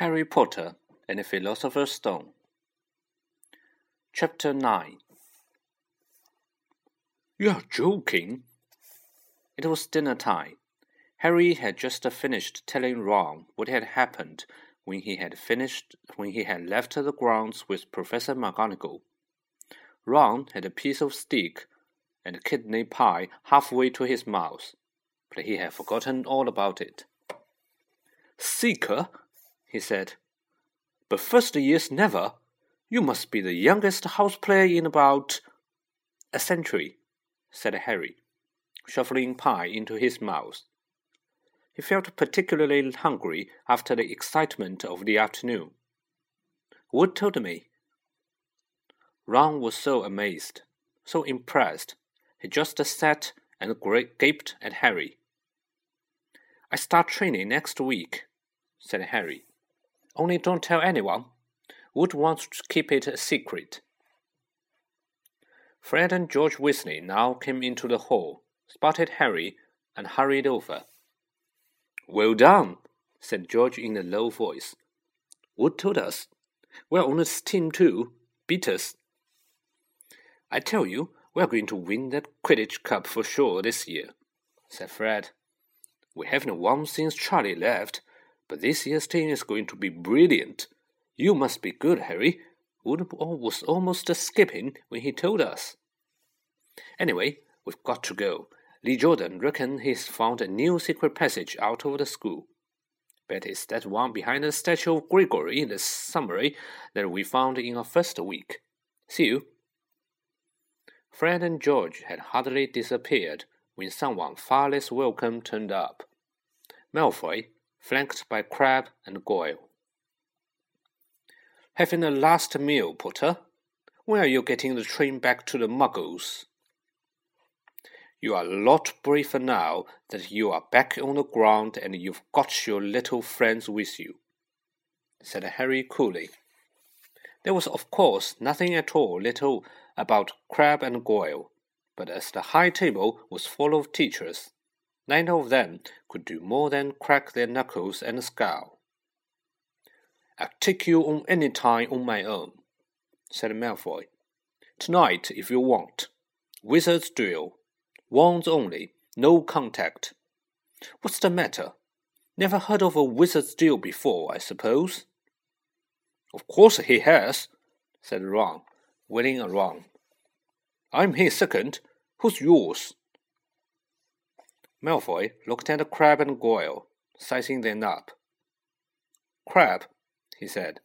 Harry Potter and the Philosopher's Stone. Chapter 9 You're joking. It was dinner time. Harry had just finished telling Ron what had happened when he had finished when he had left the grounds with Professor McGonagall. Ron had a piece of steak and kidney pie halfway to his mouth, but he had forgotten all about it. Seeker, he said. But first years never. You must be the youngest house player in about a century, said Harry, shuffling pie into his mouth. He felt particularly hungry after the excitement of the afternoon. Wood told me. Ron was so amazed, so impressed, he just sat and gaped at Harry. I start training next week, said Harry. Only don't tell anyone. Wood wants to keep it a secret. Fred and George Weasley now came into the hall, spotted Harry, and hurried over. Well done, said George in a low voice. Wood told us. We're on his team too. Beat us. I tell you, we're going to win that Quidditch Cup for sure this year, said Fred. We haven't won since Charlie left, but this year's team is going to be brilliant. You must be good, Harry. Wood was almost skipping when he told us. Anyway, we've got to go. Lee Jordan reckons he's found a new secret passage out of the school. Bet it's that one behind the statue of Gregory in the Smarmy that we found in our first week. See you. Fred and George had hardly disappeared when someone far less welcome turned up. Malfoy, flanked by Crabbe and Goyle. Having a last meal, Potter? When are you getting the train back to the Muggles? You are a lot braver now that you are back on the ground and you've got your little friends with you, said Harry coolly. There was, of course, nothing at all little about Crabbe and Goyle, but as the high table was full of teachers, Neither of them could do more than crack their knuckles and scowl. I'll take you on any time on my own, said Malfoy. Tonight, if you want. Wizard's duel. Wands only, no contact. What's the matter? Never heard of a wizard's duel before, I suppose? Of course he has, said Ron, wheeling around. I'm his second. Who's yours? Malfoy looked at Crabbe and Goyle, sizing them up. Crabbe, he said.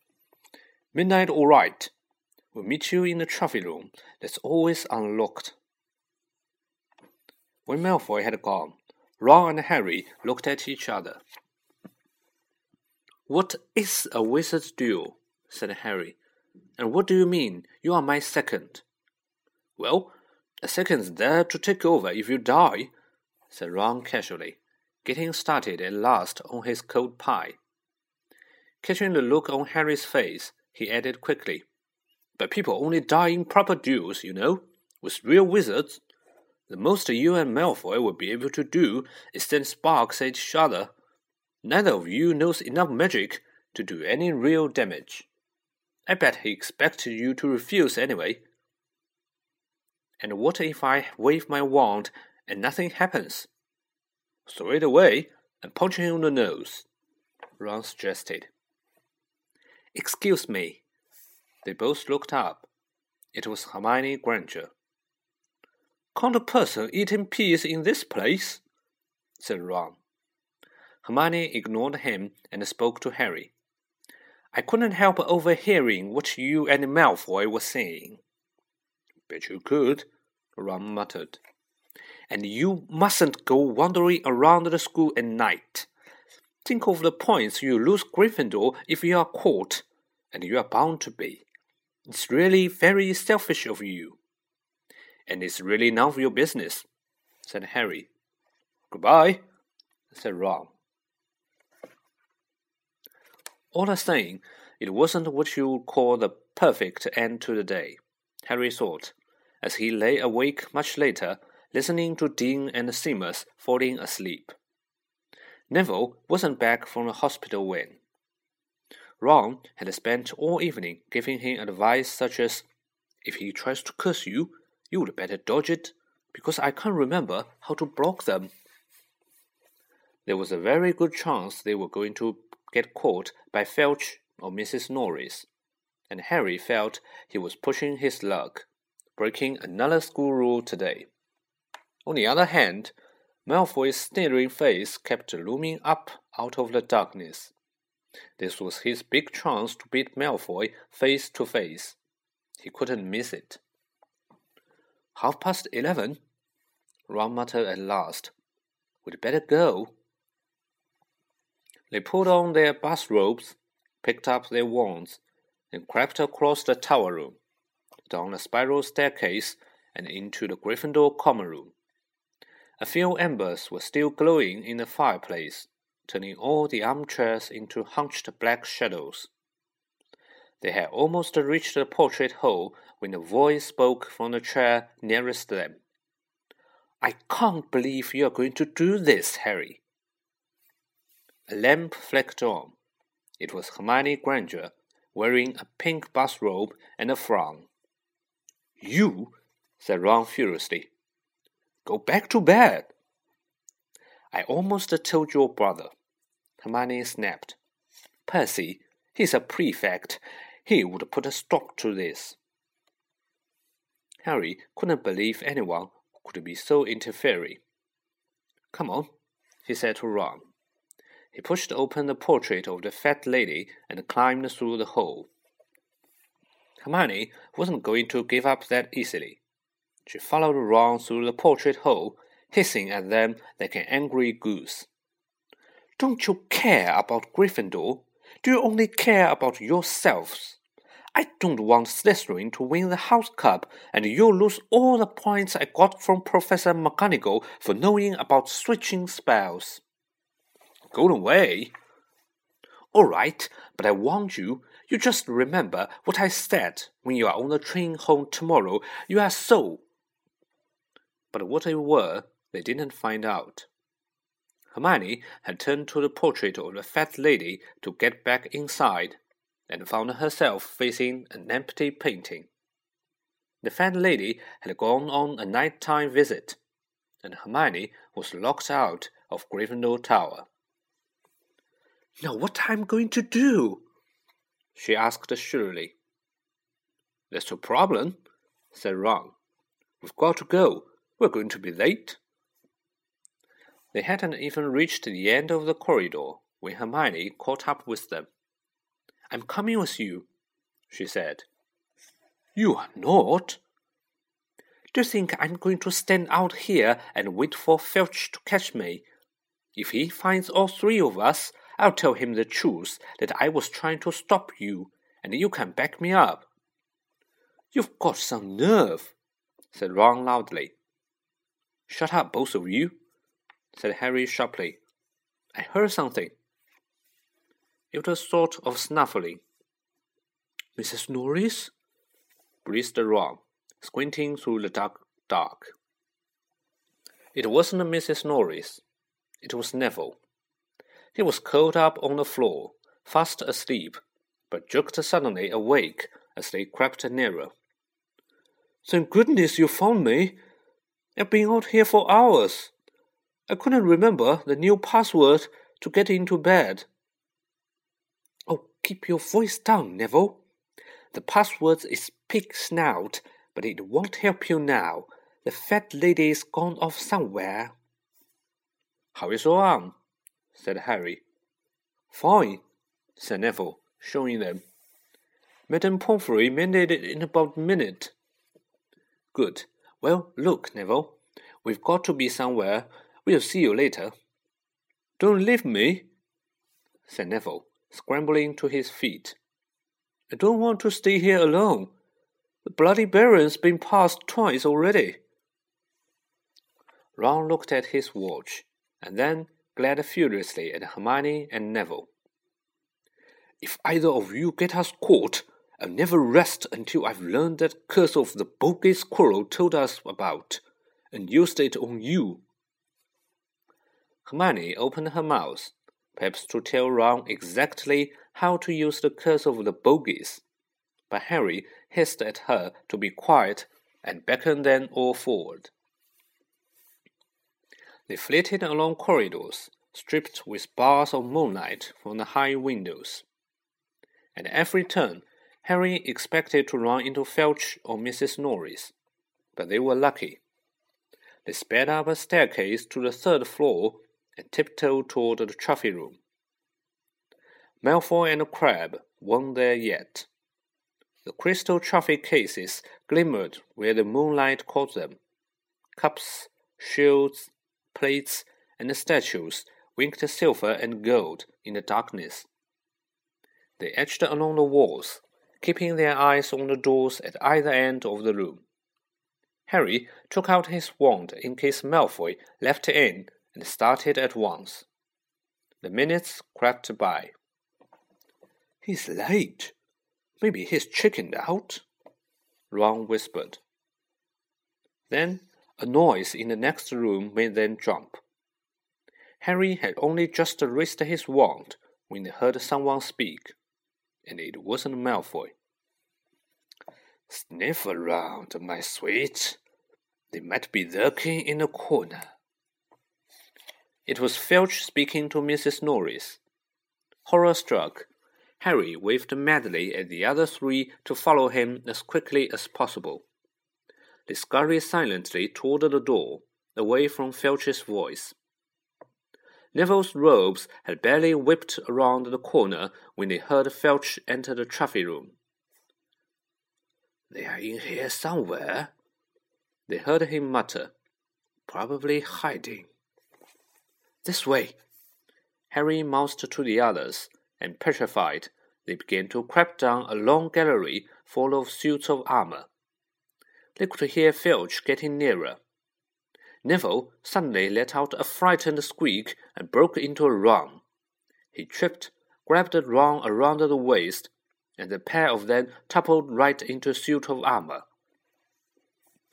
Midnight all right. We'll meet you in the trophy room that's always unlocked. When Malfoy had gone, Ron and Harry looked at each other. What is a wizard's duel? said Harry. And what do you mean you are my second? Well, a second's there to take over if you die, said Ron casually, getting started at last on his cold pie. Catching the look on Harry's face, he added quickly, But people only die in proper duels, you know, with real wizards. The most you and Malfoy will be able to do is send sparks at each other. Neither of you knows enough magic to do any real damage. I bet he expected you to refuse anyway. And what if I wave my wand and nothing happens. Throw it away and punch him on the nose, Ron suggested. Excuse me. They both looked up. It was Hermione Granger. Can't a person eat in peace in this place? said Ron. Hermione ignored him and spoke to Harry. I couldn't help overhearing what you and Malfoy were saying. Bet you could, Ron muttered and you mustn't go wandering around the school at night. Think of the points you lose Gryffindor if you are caught, and you are bound to be. It's really very selfish of you. And it's really none of your business, said Harry. Goodbye, said Ron. All the same, it wasn't what you would call the perfect end to the day, Harry thought, as he lay awake much later listening to Dean and Seamus falling asleep. Neville wasn't back from the hospital when. Ron had spent all evening giving him advice such as, If he tries to curse you, you would better dodge it, because I can't remember how to block them. There was a very good chance they were going to get caught by Filch or Mrs. Norris, and Harry felt he was pushing his luck, breaking another school rule today. On the other hand, Malfoy's sneering face kept looming up out of the darkness. This was his big chance to beat Malfoy face to face. He couldn't miss it. Half past eleven, Ron muttered at last. We'd better go. They put on their bathrobes, picked up their wands, and crept across the tower room, down a spiral staircase, and into the Gryffindor common room. A few embers were still glowing in the fireplace, turning all the armchairs into hunched black shadows. They had almost reached the portrait hole when a voice spoke from the chair nearest them. I can't believe you are going to do this, Harry. A lamp flicked on. It was Hermione Granger, wearing a pink bathrobe and a frown. You, said Ron furiously. Go back to bed. I almost told your brother. Hermione snapped. Percy, he's a prefect. He would put a stop to this. Harry couldn't believe anyone could be so interfering. Come on, he said to Ron. He pushed open the portrait of the fat lady and climbed through the hole. Hermione wasn't going to give up that easily. She followed Ron through the portrait hole, hissing at them like an angry goose. Don't you care about Gryffindor? Do you only care about yourselves? I don't want Slytherin to win the House Cup, and you'll lose all the points I got from Professor McGonagall for knowing about switching spells. Go away. All right, but I warned you. You just remember what I said when you are on the train home tomorrow. You are so but what they were they didn't find out. Hermione had turned to the portrait of the fat lady to get back inside, and found herself facing an empty painting. The fat lady had gone on a nighttime visit, and Hermione was locked out of Gryffindor Tower. Now, what am I going to do? she asked shrilly. That's the problem, said Ron. We've got to go we're going to be late. They hadn't even reached the end of the corridor when Hermione caught up with them. I'm coming with you, she said. You are not. Do you think I'm going to stand out here and wait for Filch to catch me? If he finds all three of us, I'll tell him the truth that I was trying to stop you, and you can back me up. You've got some nerve, said Ron loudly. Shut up, both of you, said Harry sharply. I heard something. It was a sort of snuffling. Mrs. Norris? breathed Ron, squinting through the dark dark. It wasn't Mrs. Norris. It was Neville. He was curled up on the floor, fast asleep, but jerked suddenly awake as they crept nearer. Thank goodness you found me, I've been out here for hours. I couldn't remember the new password to get into bed. Oh, keep your voice down, Neville. The password is pig snout, but it won't help you now. The fat lady's gone off somewhere. How is your arm? said Harry. Fine, said Neville, showing them. Madame Pomfrey mended it in about a minute. Good. Well, look, Neville, we've got to be somewhere. We'll see you later. Don't leave me, said Neville, scrambling to his feet. I don't want to stay here alone. The Bloody Baron's been passed twice already. Ron looked at his watch, and then glared furiously at Hermione and Neville. If either of you get us caught, I'll never rest until I've learned that curse of the bogies Quirrell told us about, and used it on you. Hermione opened her mouth, perhaps to tell Ron exactly how to use the curse of the bogies, but Harry hissed at her to be quiet and beckoned them all forward. They flitted along corridors, stripped with bars of moonlight from the high windows. At every turn, Harry expected to run into Filch or Mrs. Norris, but they were lucky. They sped up a staircase to the third floor and tiptoed toward the trophy room. Malfoy and Crabbe weren't there yet. The crystal trophy cases glimmered where the moonlight caught them. Cups, shields, plates, and statues winked silver and gold in the darkness. They edged along the walls, keeping their eyes on the doors at either end of the room. Harry took out his wand in case Malfoy left in and started at once. The minutes crept by. He's late. Maybe he's chickened out, Ron whispered. Then a noise in the next room made them jump. Harry had only just raised his wand when he heard someone speak, and it wasn't Malfoy. Sniff around, my sweet. They might be lurking in a corner. It was Filch speaking to Mrs. Norris. Horror struck, Harry waved madly at the other three to follow him as quickly as possible. They scurried silently toward the door, away from Filch's voice. Neville's robes had barely whipped around the corner when they heard Filch enter the trophy room. They are in here somewhere, they heard him mutter. Probably hiding. This way. Harry mouthed to the others, and petrified, they began to creep down a long gallery full of suits of armor. They could hear Filch getting nearer. Neville suddenly let out a frightened squeak and broke into a run. He tripped, grabbed Ron around the waist, and the pair of them toppled right into a suit of armor.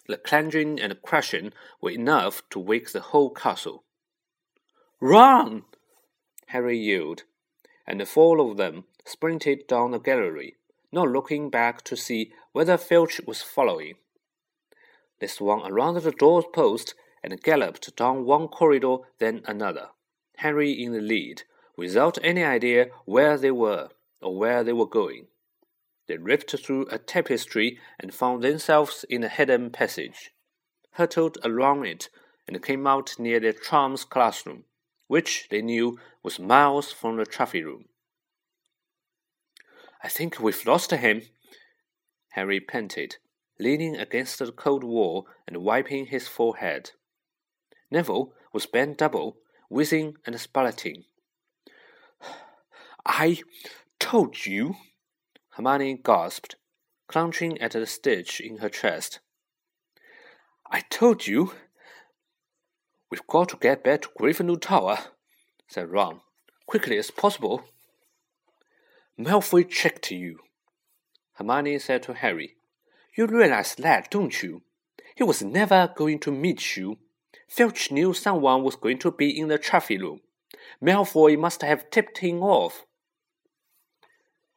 The clanging and crashing were enough to wake the whole castle. Run! Harry yelled, and the four of them sprinted down the gallery, not looking back to see whether Filch was following. They swung around the door post and galloped down one corridor, then another, Harry in the lead, without any idea where they were or where they were going. They ripped through a tapestry and found themselves in a hidden passage, hurtled along it, and came out near their charms classroom, which they knew was miles from the trophy room. I think we've lost him, Harry panted, leaning against the cold wall and wiping his forehead. Neville was bent double, whizzing and spluttering. I told you, Hermione gasped, clenching at the stitch in her chest. I told you. We've got to get back to Gryffindor Tower, said Ron, quickly as possible. Malfoy checked you, Hermione said to Harry. You realize that, don't you? He was never going to meet you Filch knew someone was going to be in the trophy room. Malfoy must have tipped him off.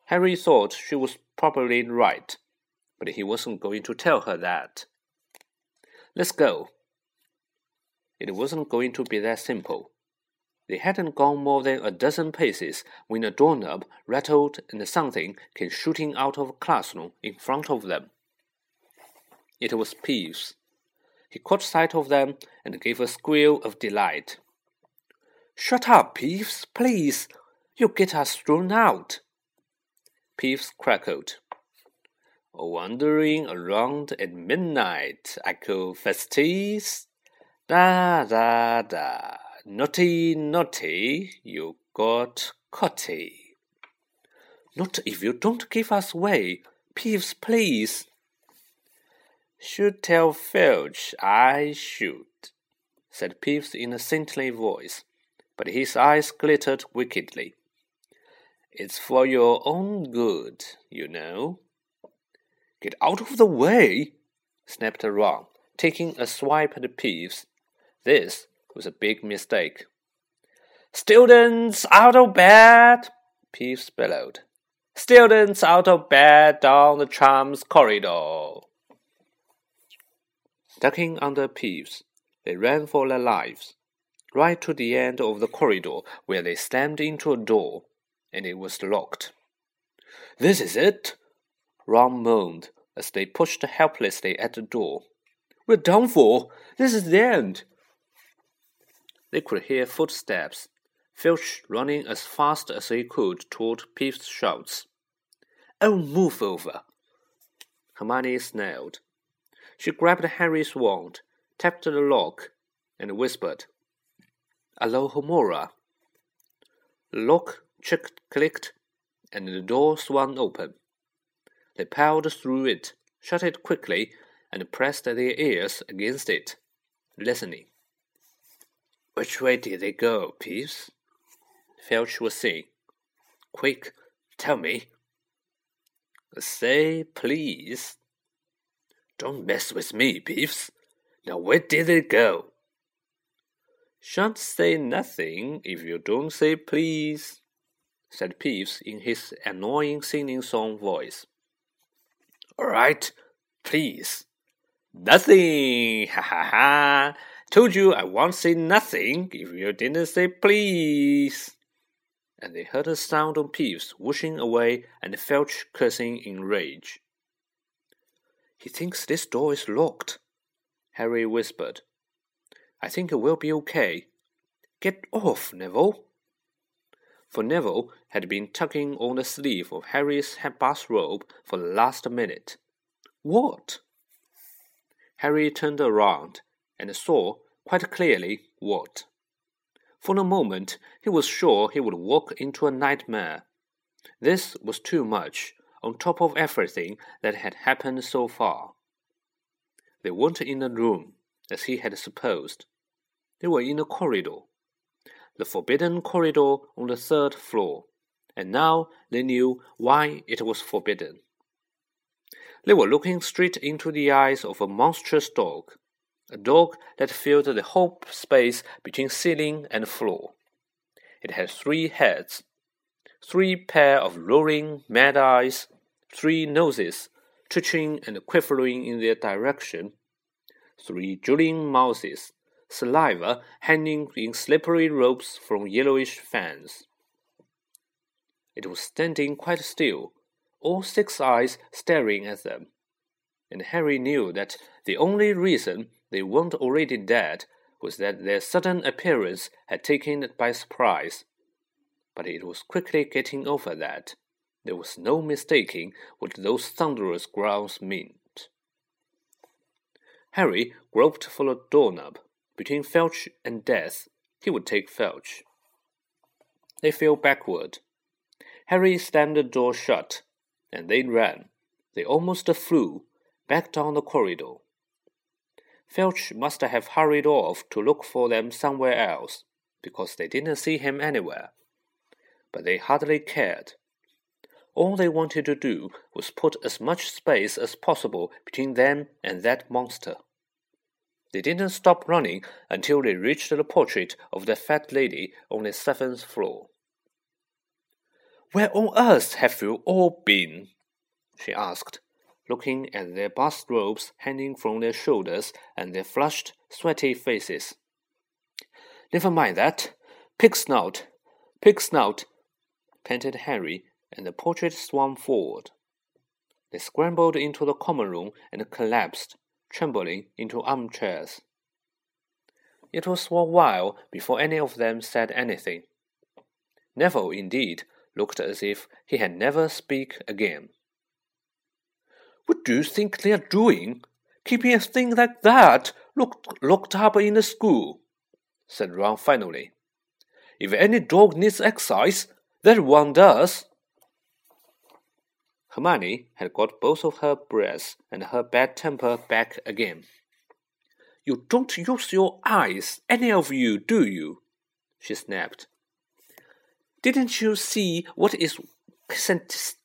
Harry thought she was probably right, but he wasn't going to tell her that. Let's go. It wasn't going to be that simple. They hadn't gone more than a dozen paces when a doorknob rattled and something came shooting out of a classroom in front of them. It was Peeves. He caught sight of them and gave a squeal of delight. Shut up, Peeves, please. You'll get us thrown out. Peeves crackled. Wandering around at midnight, Ickle Firsties. Da da da. Naughty, naughty, you got caughty. Not if you don't give us way. Peeves, please. Should tell Filch I should, said Peeves in a saintly voice, but his eyes glittered wickedly. It's for your own good, you know. Get out of the way, snapped Ron, taking a swipe at Peeves. This was a big mistake. Students out of bed, Peeves bellowed. Students out of bed down the Charms corridor. Ducking under Peeves, they ran for their lives, right to the end of the corridor where they slammed into a door, and it was locked. This is it, Ron moaned as they pushed helplessly at the door. We're done for. This is the end. They could hear footsteps, Filch running as fast as he could toward Peeves' shouts. Oh, move over! Hermione snarled. She grabbed Harry's wand, tapped the lock, and whispered, Alohomora. The lock clicked, and the door swung open. They piled through it, shut it quickly, and pressed their ears against it, listening. Which way did they go, Peeves? Filch was saying. Quick, tell me. Say please. Don't mess with me, Peeves. Now where did they go? Shan't say nothing if you don't say please, said Peeves in his annoying singing song voice. All right, please. Nothing, ha ha ha. Told you I won't say nothing if you didn't say please. And they heard a sound of Peeves whooshing away and Filch cursing in rage. He thinks this door is locked, Harry whispered. I think it will be okay. Get off, Neville. For Neville had been tugging on the sleeve of Harry's bathrobe for the last minute. What? Harry turned around and saw quite clearly what. For a moment he was sure he would walk into a nightmare. This was too much, on top of everything that had happened so far. They weren't in a room, as he had supposed. They were in a corridor. The forbidden corridor on the third floor, and now they knew why it was forbidden. They were looking straight into the eyes of a monstrous dog, a dog that filled the whole space between ceiling and floor. It had three heads, three pair of roaring mad eyes, three noses, twitching and quivering in their direction, three drooling mouths, saliva hanging in slippery ropes from yellowish fans. It was standing quite still, all six eyes staring at them. And Harry knew that the only reason they weren't already dead was that their sudden appearance had taken it by surprise. But it was quickly getting over that. There was no mistaking what those thunderous growls meant. Harry groped for a doorknob. Between Filch and death, he would take Filch. They fell backward. Harry slammed the door shut and they ran. They almost flew back down the corridor. Filch must have hurried off to look for them somewhere else, because they didn't see him anywhere. But they hardly cared. All they wanted to do was put as much space as possible between them and that monster. They didn't stop running until they reached the portrait of the fat lady on the seventh floor. Where on earth have you all been? she asked, looking at their bathrobes hanging from their shoulders and their flushed, sweaty faces. Never mind that. Pig snout, pig snout, panted Harry, and the portrait swung forward. They scrambled into the common room and collapsed, trembling, into armchairs. It was a while before any of them said anything. Neville, indeed, looked as if he had never speak again. What do you think they are doing, keeping a thing like that locked, locked up in the school? said Ron finally. If any dog needs exercise, that one does. Hermione had got both of her breaths and her bad temper back again. You don't use your eyes, any of you, do you? she snapped. Didn't you see what is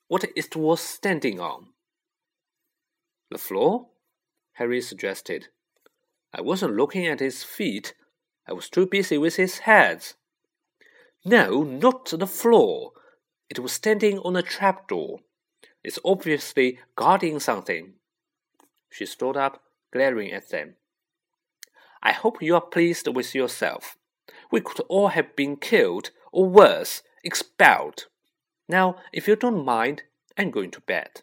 what it was standing on? The floor? Harry suggested. I wasn't looking at his feet. I was too busy with his head. No, not the floor. It was standing on a trapdoor. It's obviously guarding something. She stood up, glaring at them. I hope you are pleased with yourself. We could all have been killed, or worse, expelled. Now, if you don't mind, I'm going to bed.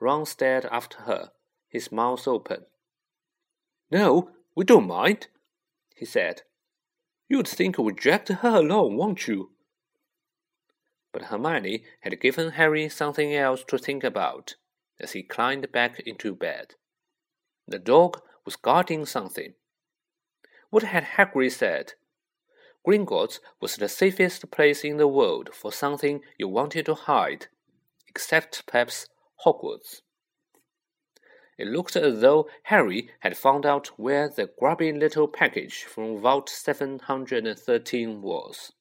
Ron stared after her, his mouth open. No, we don't mind, he said. You'd think we dragged her along, won't you? But Hermione had given Harry something else to think about as he climbed back into bed. The dog was guarding something. What had Hagrid said? Gringotts was the safest place in the world for something you wanted to hide, except perhaps Hogwarts. It looked as though Harry had found out where the grubby little package from Vault 713 was.